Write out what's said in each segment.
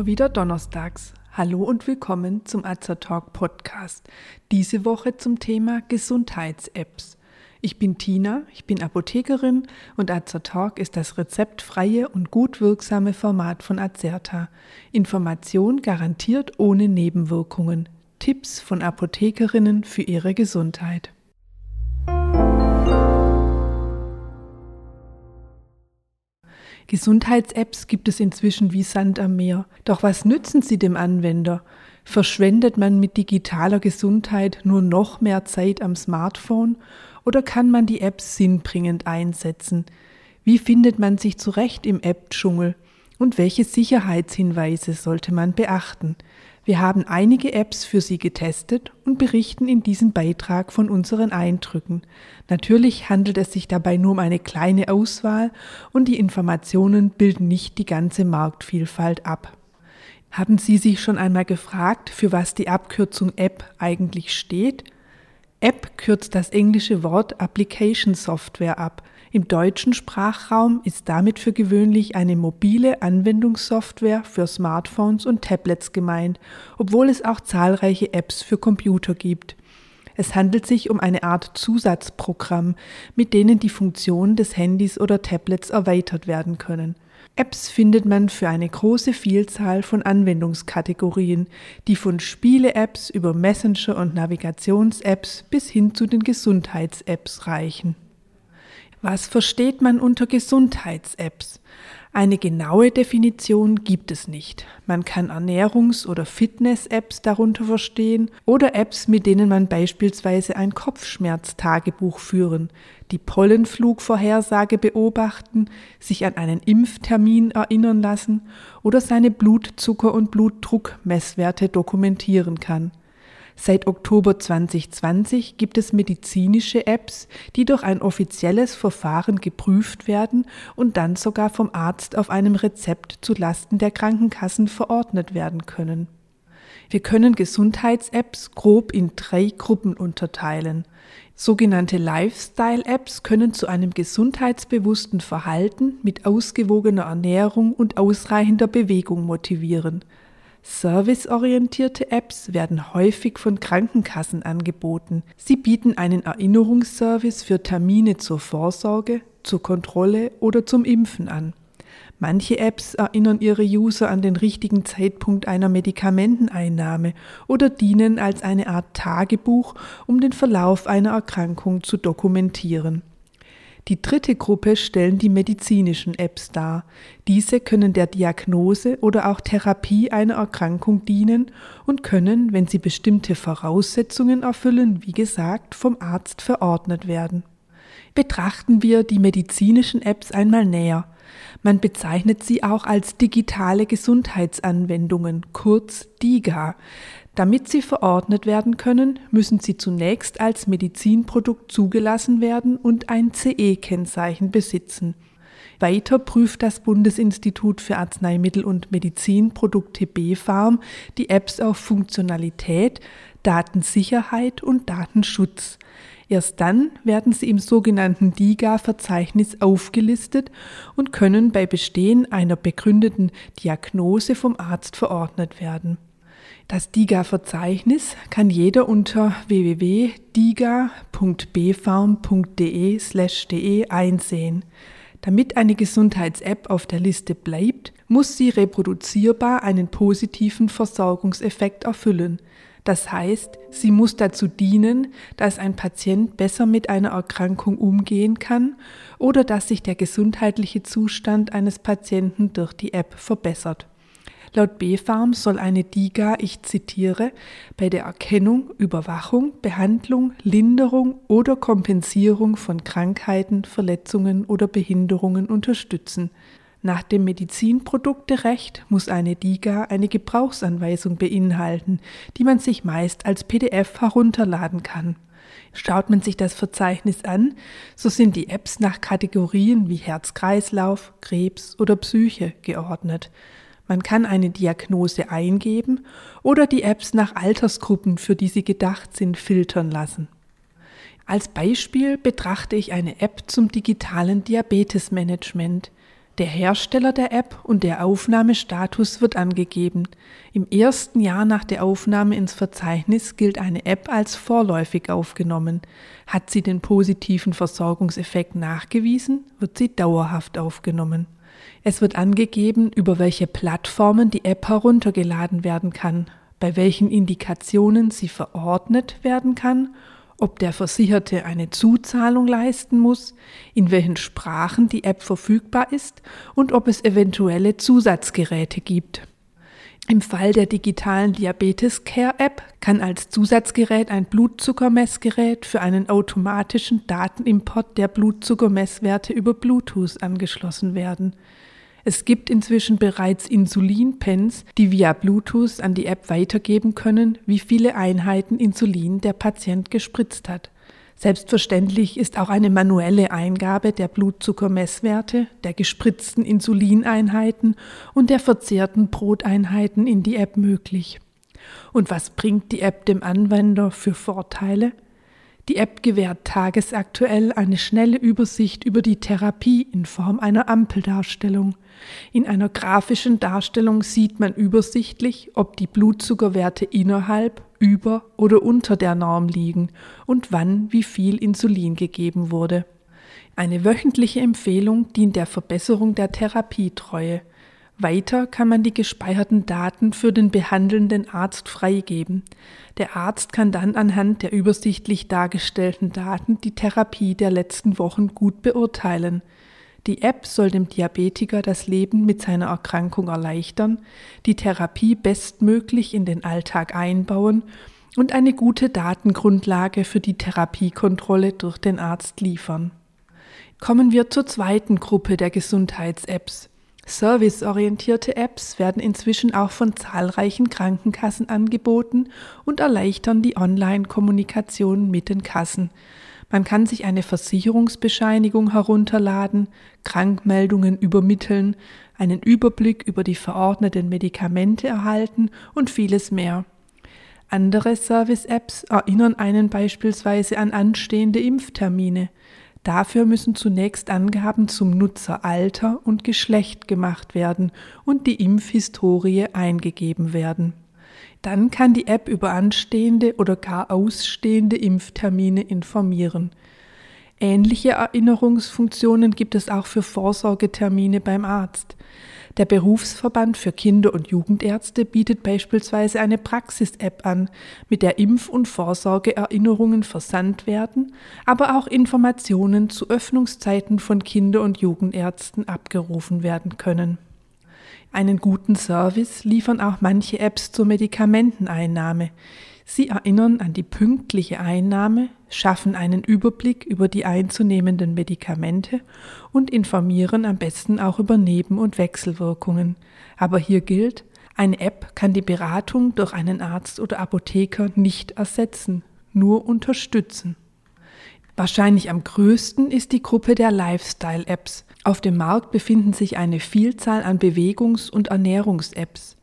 Immer wieder donnerstags. Hallo und willkommen zum Azertalk Podcast. Diese Woche zum Thema Gesundheits-Apps. Ich bin Tina, ich bin Apothekerin und Azertalk ist das rezeptfreie und gut wirksame Format von Azerta. Information garantiert ohne Nebenwirkungen. Tipps von Apothekerinnen für ihre Gesundheit. Gesundheits-Apps gibt es inzwischen wie Sand am Meer. Doch was nützen sie dem Anwender? Verschwendet man mit digitaler Gesundheit nur noch mehr Zeit am Smartphone oder kann man die Apps sinnbringend einsetzen? Wie findet man sich zurecht im App-Dschungel? Und welche Sicherheitshinweise sollte man beachten? Wir haben einige Apps für Sie getestet und berichten in diesem Beitrag von unseren Eindrücken. Natürlich handelt es sich dabei nur um eine kleine Auswahl und die Informationen bilden nicht die ganze Marktvielfalt ab. Haben Sie sich schon einmal gefragt, für was die Abkürzung App eigentlich steht? App kürzt das englische Wort Application Software ab. Im deutschen Sprachraum ist damit für gewöhnlich eine mobile Anwendungssoftware für Smartphones und Tablets gemeint, obwohl es auch zahlreiche Apps für Computer gibt. Es handelt sich um eine Art Zusatzprogramm, mit denen die Funktionen des Handys oder Tablets erweitert werden können. Apps findet man für eine große Vielzahl von Anwendungskategorien, die von Spiele-Apps über Messenger- und Navigations-Apps bis hin zu den Gesundheits-Apps reichen. Was versteht man unter Gesundheits-Apps? Eine genaue Definition gibt es nicht. Man kann Ernährungs- oder Fitness-Apps darunter verstehen oder Apps, mit denen man beispielsweise ein Kopfschmerztagebuch führen, die Pollenflugvorhersage beobachten, sich an einen Impftermin erinnern lassen oder seine Blutzucker- und Blutdruckmesswerte dokumentieren kann. Seit Oktober 2020 gibt es medizinische Apps, die durch ein offizielles Verfahren geprüft werden und dann sogar vom Arzt auf einem Rezept zu Lasten der Krankenkassen verordnet werden können. Wir können Gesundheits-Apps grob in drei Gruppen unterteilen. Sogenannte Lifestyle-Apps können zu einem gesundheitsbewussten Verhalten mit ausgewogener Ernährung und ausreichender Bewegung motivieren. Serviceorientierte Apps werden häufig von Krankenkassen angeboten. Sie bieten einen Erinnerungsservice für Termine zur Vorsorge, zur Kontrolle oder zum Impfen an. Manche Apps erinnern ihre User an den richtigen Zeitpunkt einer Medikamenteneinnahme oder dienen als eine Art Tagebuch, um den Verlauf einer Erkrankung zu dokumentieren. Die dritte Gruppe stellen die medizinischen Apps dar. Diese können der Diagnose oder auch Therapie einer Erkrankung dienen und können, wenn sie bestimmte Voraussetzungen erfüllen, wie gesagt, vom Arzt verordnet werden. Betrachten wir die medizinischen Apps einmal näher. Man bezeichnet sie auch als digitale Gesundheitsanwendungen, kurz DIGA. Damit sie verordnet werden können, müssen sie zunächst als Medizinprodukt zugelassen werden und ein CE-Kennzeichen besitzen. Weiter prüft das Bundesinstitut für Arzneimittel und Medizinprodukte BfArM die Apps auf Funktionalität, Datensicherheit und Datenschutz. Erst dann werden sie im sogenannten DIGA-Verzeichnis aufgelistet und können bei Bestehen einer begründeten Diagnose vom Arzt verordnet werden. Das DIGA-Verzeichnis kann jeder unter www.diga.bfarm.de/de einsehen. Damit eine Gesundheits-App auf der Liste bleibt, muss sie reproduzierbar einen positiven Versorgungseffekt erfüllen. Das heißt, sie muss dazu dienen, dass ein Patient besser mit einer Erkrankung umgehen kann oder dass sich der gesundheitliche Zustand eines Patienten durch die App verbessert. Laut BfArM soll eine DIGA, ich zitiere, bei der Erkennung, Überwachung, Behandlung, Linderung oder Kompensierung von Krankheiten, Verletzungen oder Behinderungen unterstützen. Nach dem Medizinprodukterecht muss eine DIGA eine Gebrauchsanweisung beinhalten, die man sich meist als PDF herunterladen kann. Schaut man sich das Verzeichnis an, so sind die Apps nach Kategorien wie Herz-Kreislauf, Krebs oder Psyche geordnet. Man kann eine Diagnose eingeben oder die Apps nach Altersgruppen, für die sie gedacht sind, filtern lassen. Als Beispiel betrachte ich eine App zum digitalen Diabetesmanagement. Der Hersteller der App und der Aufnahmestatus wird angegeben. Im ersten Jahr nach der Aufnahme ins Verzeichnis gilt eine App als vorläufig aufgenommen. Hat sie den positiven Versorgungseffekt nachgewiesen, wird sie dauerhaft aufgenommen. Es wird angegeben, über welche Plattformen die App heruntergeladen werden kann, bei welchen Indikationen sie verordnet werden kann ob der Versicherte eine Zuzahlung leisten muss, in welchen Sprachen die App verfügbar ist und ob es eventuelle Zusatzgeräte gibt. Im Fall der digitalen Diabetes Care App kann als Zusatzgerät ein Blutzuckermessgerät für einen automatischen Datenimport der Blutzuckermesswerte über Bluetooth angeschlossen werden. Es gibt inzwischen bereits Insulinpens, die via Bluetooth an die App weitergeben können, wie viele Einheiten Insulin der Patient gespritzt hat. Selbstverständlich ist auch eine manuelle Eingabe der Blutzuckermesswerte, der gespritzten Insulineinheiten und der verzehrten Broteinheiten in die App möglich. Und was bringt die App dem Anwender für Vorteile? Die App gewährt tagesaktuell eine schnelle Übersicht über die Therapie in Form einer Ampeldarstellung. In einer grafischen Darstellung sieht man übersichtlich, ob die Blutzuckerwerte innerhalb, über oder unter der Norm liegen und wann wie viel Insulin gegeben wurde. Eine wöchentliche Empfehlung dient der Verbesserung der Therapietreue. Weiter kann man die gespeicherten Daten für den behandelnden Arzt freigeben. Der Arzt kann dann anhand der übersichtlich dargestellten Daten die Therapie der letzten Wochen gut beurteilen. Die App soll dem Diabetiker das Leben mit seiner Erkrankung erleichtern, die Therapie bestmöglich in den Alltag einbauen und eine gute Datengrundlage für die Therapiekontrolle durch den Arzt liefern. Kommen wir zur zweiten Gruppe der Gesundheits-Apps. Serviceorientierte Apps werden inzwischen auch von zahlreichen Krankenkassen angeboten und erleichtern die Online-Kommunikation mit den Kassen. Man kann sich eine Versicherungsbescheinigung herunterladen, Krankmeldungen übermitteln, einen Überblick über die verordneten Medikamente erhalten und vieles mehr. Andere Service-Apps erinnern einen beispielsweise an anstehende Impftermine. Dafür müssen zunächst Angaben zum Nutzeralter und Geschlecht gemacht werden und die Impfhistorie eingegeben werden. Dann kann die App über anstehende oder gar ausstehende Impftermine informieren. Ähnliche Erinnerungsfunktionen gibt es auch für Vorsorgetermine beim Arzt. Der Berufsverband für Kinder- und Jugendärzte bietet beispielsweise eine Praxis-App an, mit der Impf- und Vorsorgeerinnerungen versandt werden, aber auch Informationen zu Öffnungszeiten von Kinder- und Jugendärzten abgerufen werden können. Einen guten Service liefern auch manche Apps zur Medikamenteneinnahme. Sie erinnern an die pünktliche Einnahme, schaffen einen Überblick über die einzunehmenden Medikamente und informieren am besten auch über Neben- und Wechselwirkungen. Aber hier gilt, eine App kann die Beratung durch einen Arzt oder Apotheker nicht ersetzen, nur unterstützen. Wahrscheinlich am größten ist die Gruppe der Lifestyle-Apps. Auf dem Markt befinden sich eine Vielzahl an Bewegungs- und Ernährungs-Apps.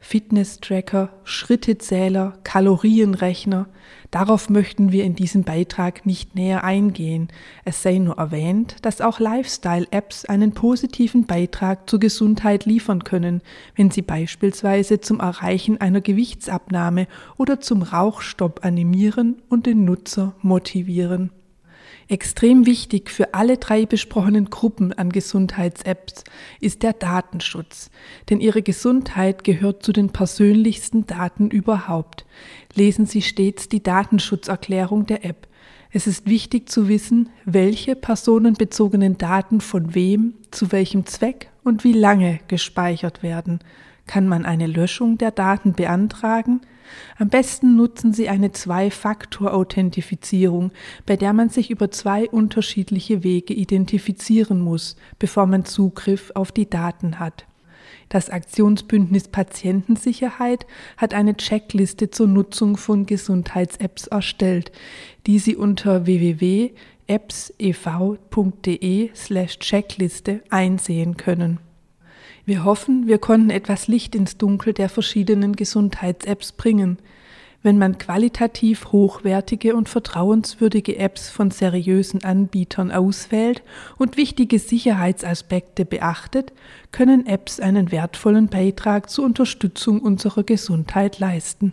Fitness-Tracker, Schrittezähler, Kalorienrechner. Darauf möchten wir in diesem Beitrag nicht näher eingehen. Es sei nur erwähnt, dass auch Lifestyle-Apps einen positiven Beitrag zur Gesundheit liefern können, wenn sie beispielsweise zum Erreichen einer Gewichtsabnahme oder zum Rauchstopp animieren und den Nutzer motivieren. Extrem wichtig für alle drei besprochenen Gruppen an Gesundheits-Apps ist der Datenschutz, denn Ihre Gesundheit gehört zu den persönlichsten Daten überhaupt. Lesen Sie stets die Datenschutzerklärung der App. Es ist wichtig zu wissen, welche personenbezogenen Daten von wem, zu welchem Zweck und wie lange gespeichert werden. Kann man eine Löschung der Daten beantragen? Am besten nutzen Sie eine Zwei-Faktor-Authentifizierung, bei der man sich über zwei unterschiedliche Wege identifizieren muss, bevor man Zugriff auf die Daten hat. Das Aktionsbündnis Patientensicherheit hat eine Checkliste zur Nutzung von Gesundheits-Apps erstellt, die Sie unter www.appsev.de slash Checkliste einsehen können. Wir hoffen, wir konnten etwas Licht ins Dunkel der verschiedenen Gesundheits-Apps bringen. Wenn man qualitativ hochwertige und vertrauenswürdige Apps von seriösen Anbietern auswählt und wichtige Sicherheitsaspekte beachtet, können Apps einen wertvollen Beitrag zur Unterstützung unserer Gesundheit leisten.